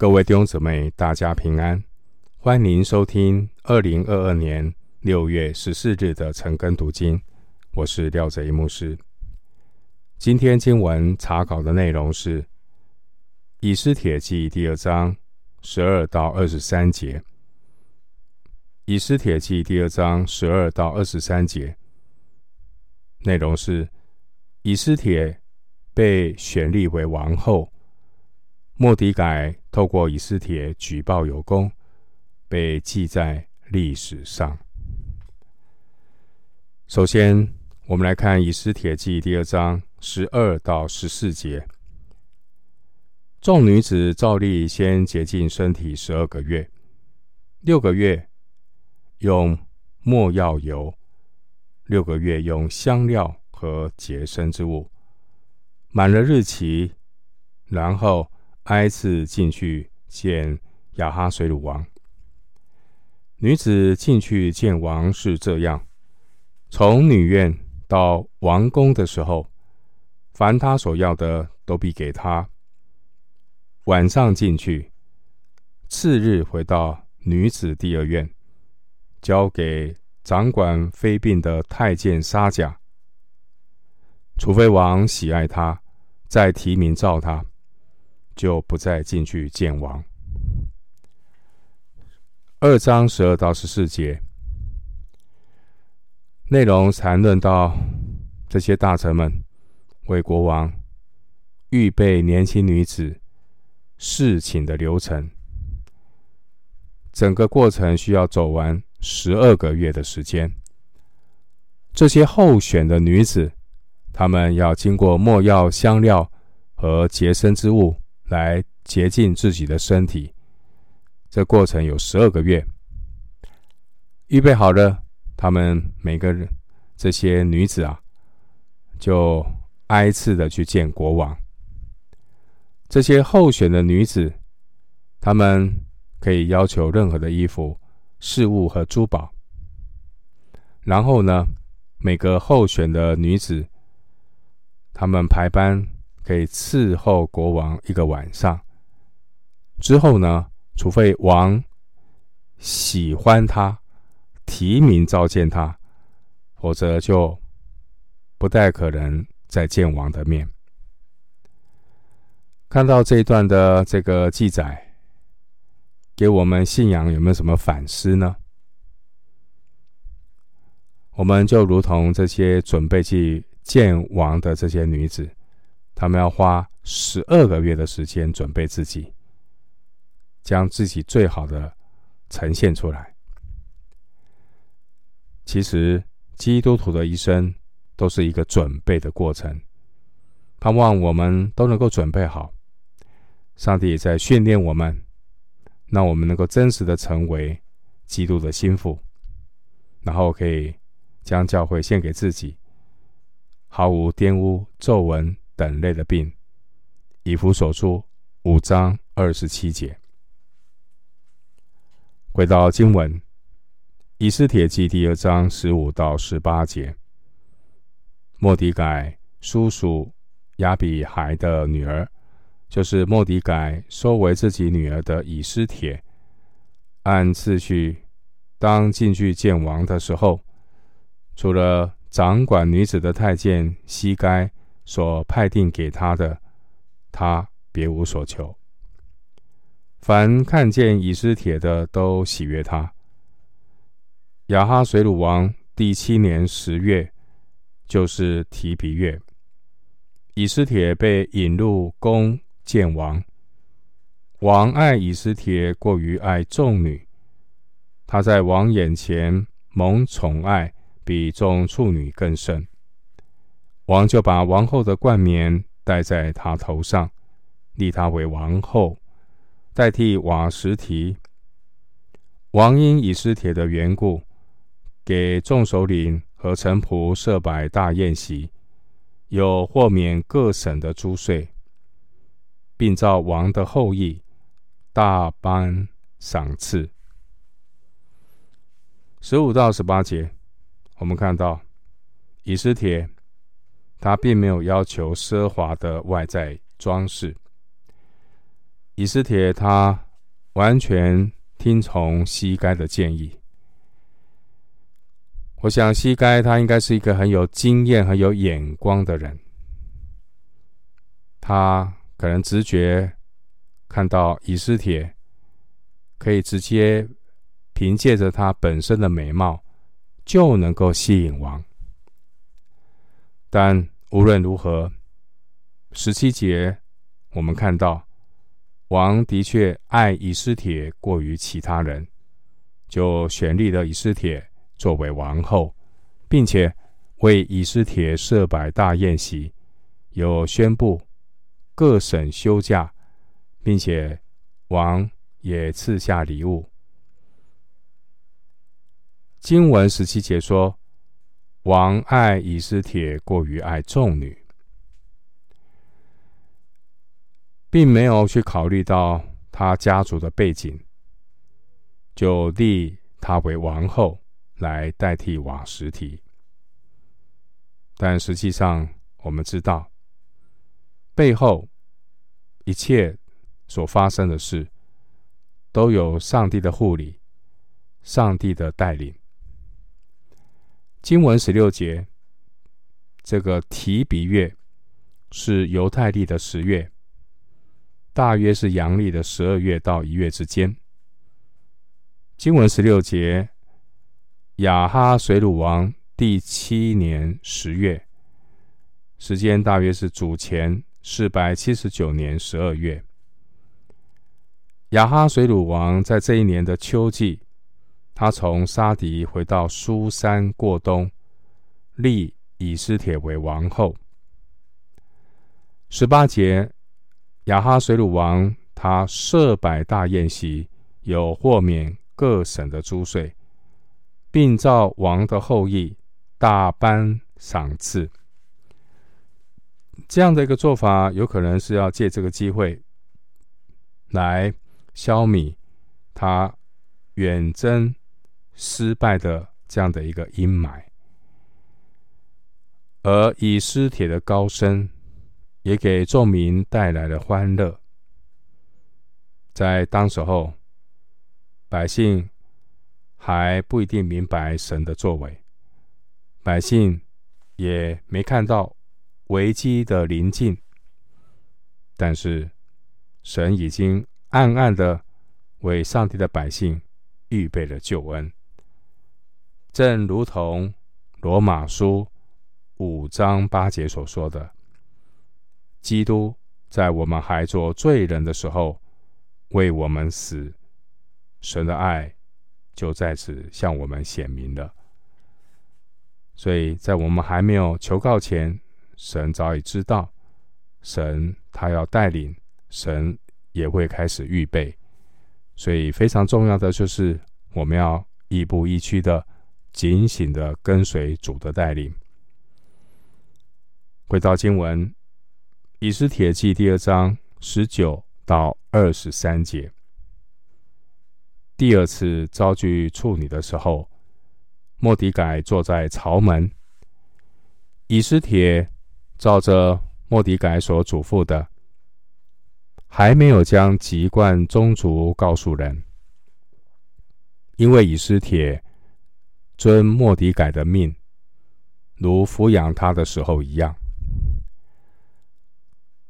各位弟兄姊妹，大家平安！欢迎收听二零二二年六月十四日的晨更读经。我是廖贼一牧师。今天经文查考的内容是《以斯帖记》第二章十二到二十三节。《以斯帖记》第二章十二到二十三节内容是以斯帖被选立为王后。莫迪改透过以斯帖举报有功，被记在历史上。首先，我们来看《以斯帖记》第二章十二到十四节。众女子照例先洁净身体十二个月，六个月用没药油，六个月用香料和洁身之物，满了日期，然后。挨次进去见亚哈水鲁王。女子进去见王是这样：从女院到王宫的时候，凡他所要的都必给他。晚上进去，次日回到女子第二院，交给掌管妃嫔的太监沙甲。除非王喜爱他，再提名召他。就不再进去见王。二章十二到十四节内容谈论到这些大臣们为国王预备年轻女子侍寝的流程。整个过程需要走完十二个月的时间。这些候选的女子，她们要经过没药香料和洁身之物。来洁净自己的身体，这过程有十二个月。预备好了，他们每个人这些女子啊，就挨次的去见国王。这些候选的女子，她们可以要求任何的衣服、饰物和珠宝。然后呢，每个候选的女子，他们排班。可以伺候国王一个晚上。之后呢，除非王喜欢他，提名召见他，否则就不太可能再见王的面。看到这一段的这个记载，给我们信仰有没有什么反思呢？我们就如同这些准备去见王的这些女子。他们要花十二个月的时间准备自己，将自己最好的呈现出来。其实，基督徒的一生都是一个准备的过程。盼望我们都能够准备好。上帝也在训练我们，让我们能够真实的成为基督的心腹，然后可以将教会献给自己，毫无玷污皱纹等类的病，以弗所书五章二十七节。回到经文，以斯帖记第二章十五到十八节。莫迪改叔叔亚比孩的女儿，就是莫迪改收为自己女儿的以斯帖，按次序当进去见王的时候，除了掌管女子的太监西该。所派定给他的，他别无所求。凡看见以斯帖的，都喜悦他。亚哈水鲁王第七年十月，就是提比月，以斯帖被引入宫见王。王爱以斯帖过于爱众女，他在王眼前蒙宠爱，比众处女更甚。王就把王后的冠冕戴在她头上，立她为王后，代替瓦实提。王因以斯帖的缘故，给众首领和臣仆设摆大宴席，有豁免各省的租税，并照王的后意大颁赏赐。十五到十八节，我们看到以斯帖。他并没有要求奢华的外在装饰。以斯帖他完全听从西该的建议。我想西该他应该是一个很有经验、很有眼光的人，他可能直觉看到以斯帖可以直接凭借着他本身的美貌就能够吸引王。但无论如何，十七节我们看到王的确爱以斯帖过于其他人，就选立了以斯帖。作为王后，并且为以斯帖设摆大宴席，又宣布各省休假，并且王也赐下礼物。经文十七节说，王爱以斯帖过于爱众女，并没有去考虑到他家族的背景，就立他为王后。来代替瓦实提，但实际上我们知道，背后一切所发生的事，都有上帝的护理，上帝的带领。经文十六节，这个提比月是犹太历的十月，大约是阳历的十二月到一月之间。经文十六节。亚哈水鲁王第七年十月，时间大约是主前四百七十九年十二月。亚哈水鲁王在这一年的秋季，他从沙迪回到苏珊过冬，立以斯帖为王后。十八节，亚哈水鲁王他设百大宴席，有豁免各省的租税。并照王的后裔大颁赏赐，这样的一个做法，有可能是要借这个机会来消弭他远征失败的这样的一个阴霾，而以斯帖的高升也给众民带来了欢乐。在当时候，百姓。还不一定明白神的作为，百姓也没看到危机的临近，但是神已经暗暗的为上帝的百姓预备了救恩，正如同罗马书五章八节所说的：“基督在我们还做罪人的时候为我们死，神的爱。”就在此向我们显明了，所以在我们还没有求告前，神早已知道，神他要带领，神也会开始预备，所以非常重要的就是我们要亦步亦趋的警醒的跟随主的带领。回到经文，《以斯帖记》第二章十九到二十三节。第二次遭拒处女的时候，莫迪改坐在朝门。以斯帖照着莫迪改所嘱咐的，还没有将籍贯宗族告诉人，因为以斯帖遵莫迪改的命，如抚养他的时候一样。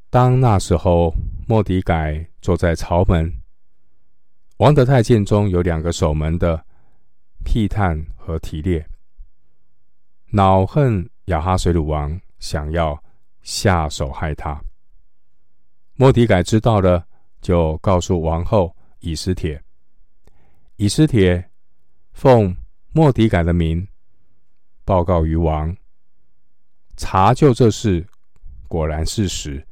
当那时候，莫迪改坐在朝门。王的太监中有两个守门的，辟探和提列，恼恨亚哈水鲁王，想要下手害他。莫迪改知道了，就告诉王后以斯帖。以斯帖奉莫迪改的名报告于王，查究这事，果然是实，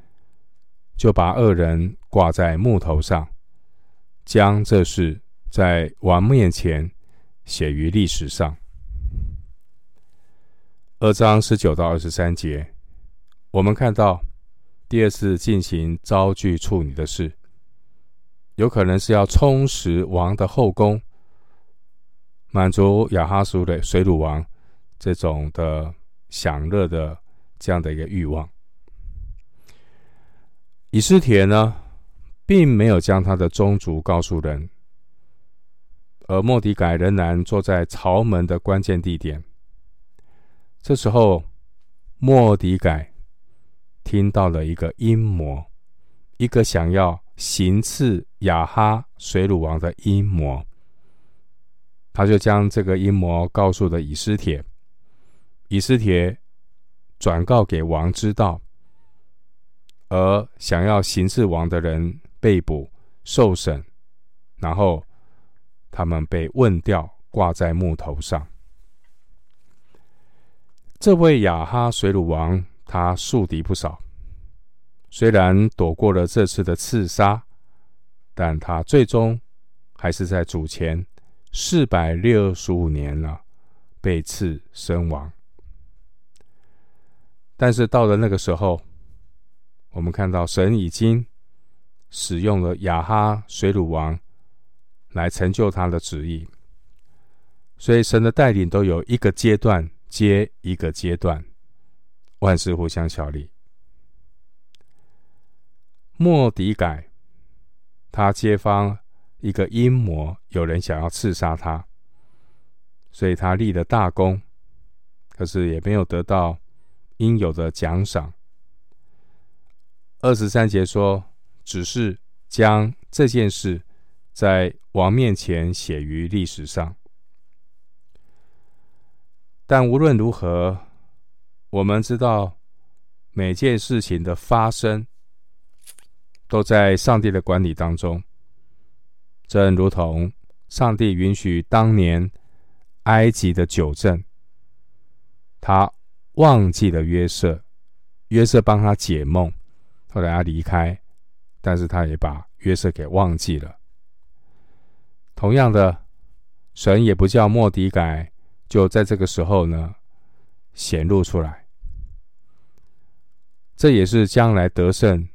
就把二人挂在木头上。将这事在王面前写于历史上。二章十九到二十三节，我们看到第二次进行遭拒处女的事，有可能是要充实王的后宫，满足亚哈随鲁王这种的享乐的这样的一个欲望。以斯帖呢，并没有将他的宗族告诉人，而莫迪改仍然坐在朝门的关键地点。这时候，莫迪改听到了一个阴谋，一个想要行刺亚哈水鲁王的阴谋。他就将这个阴谋告诉了以斯帖，以斯帖转告给王知道，而想要行刺王的人被捕受审，然后他们被问吊挂在木头上。这位亚哈水鲁王，他树敌不少，虽然躲过了这次的刺杀，但他最终还是在主前四百六十五年了，被刺身亡。但是到了那个时候，我们看到神已经使用了亚哈水鲁王来成就他的旨意，所以神的带领都有一个阶段接一个阶段，万事互相效力。莫迪改，他揭发一个阴谋，有人想要刺杀他，所以他立了大功，可是也没有得到应有的奖赏。二十三节说，只是将这件事在王面前写于历史上。但无论如何，我们知道每件事情的发生都在上帝的管理当中。正如同上帝允许当年埃及的九正，他忘记了约瑟，约瑟帮他解梦。后来他离开，但是他也把约瑟给忘记了。同样的，神也不叫莫迪改就在这个时候呢显露出来。这也是将来得胜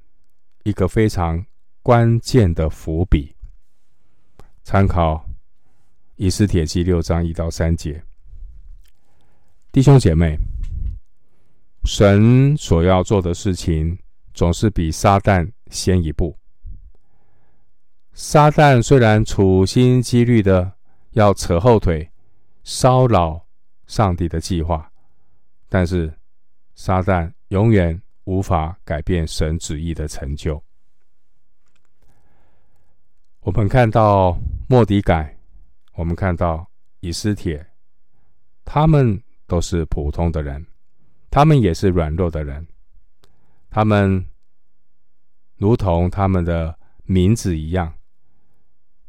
一个非常关键的伏笔。参考以斯帖记六章一到三节，弟兄姐妹，神所要做的事情。总是比撒旦先一步。撒旦虽然处心积虑的要扯后腿，骚扰上帝的计划，但是撒旦永远无法改变神旨意的成就。我们看到莫迪改，我们看到以斯帖，他们都是普通的人，他们也是软弱的人。他们如同他们的名字一样，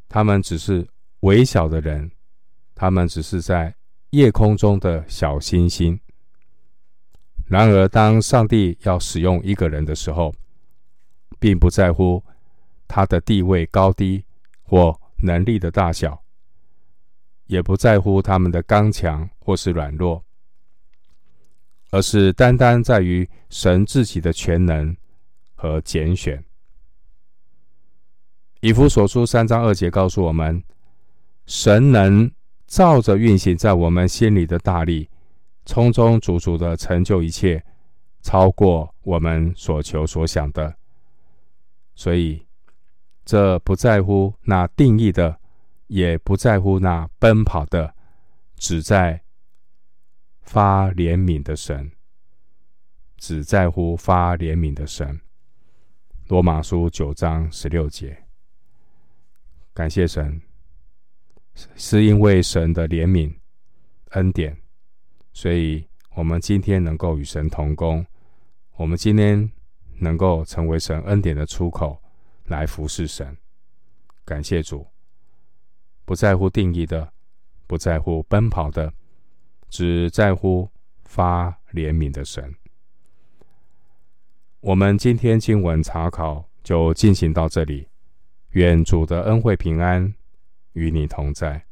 他们只是微小的人，他们只是在夜空中的小星星。然而，当上帝要使用一个人的时候，并不在乎他的地位高低或能力的大小，也不在乎他们的刚强或是软弱。而是单单在于神自己的全能和拣选。以弗所书三章二节告诉我们，神能照着运行在我们心里的大力，充充足足的成就一切，超过我们所求所想的。所以，这不在乎那定义的，也不在乎那奔跑的，只在。发怜悯的神，只在乎发怜悯的神。罗马书九章十六节，感谢神，是因为神的怜悯恩典，所以我们今天能够与神同工，我们今天能够成为神恩典的出口，来服侍神。感谢主，不在乎定义的，不在乎奔跑的。只在乎发怜悯的神。我们今天经文查考就进行到这里，愿主的恩惠平安与你同在。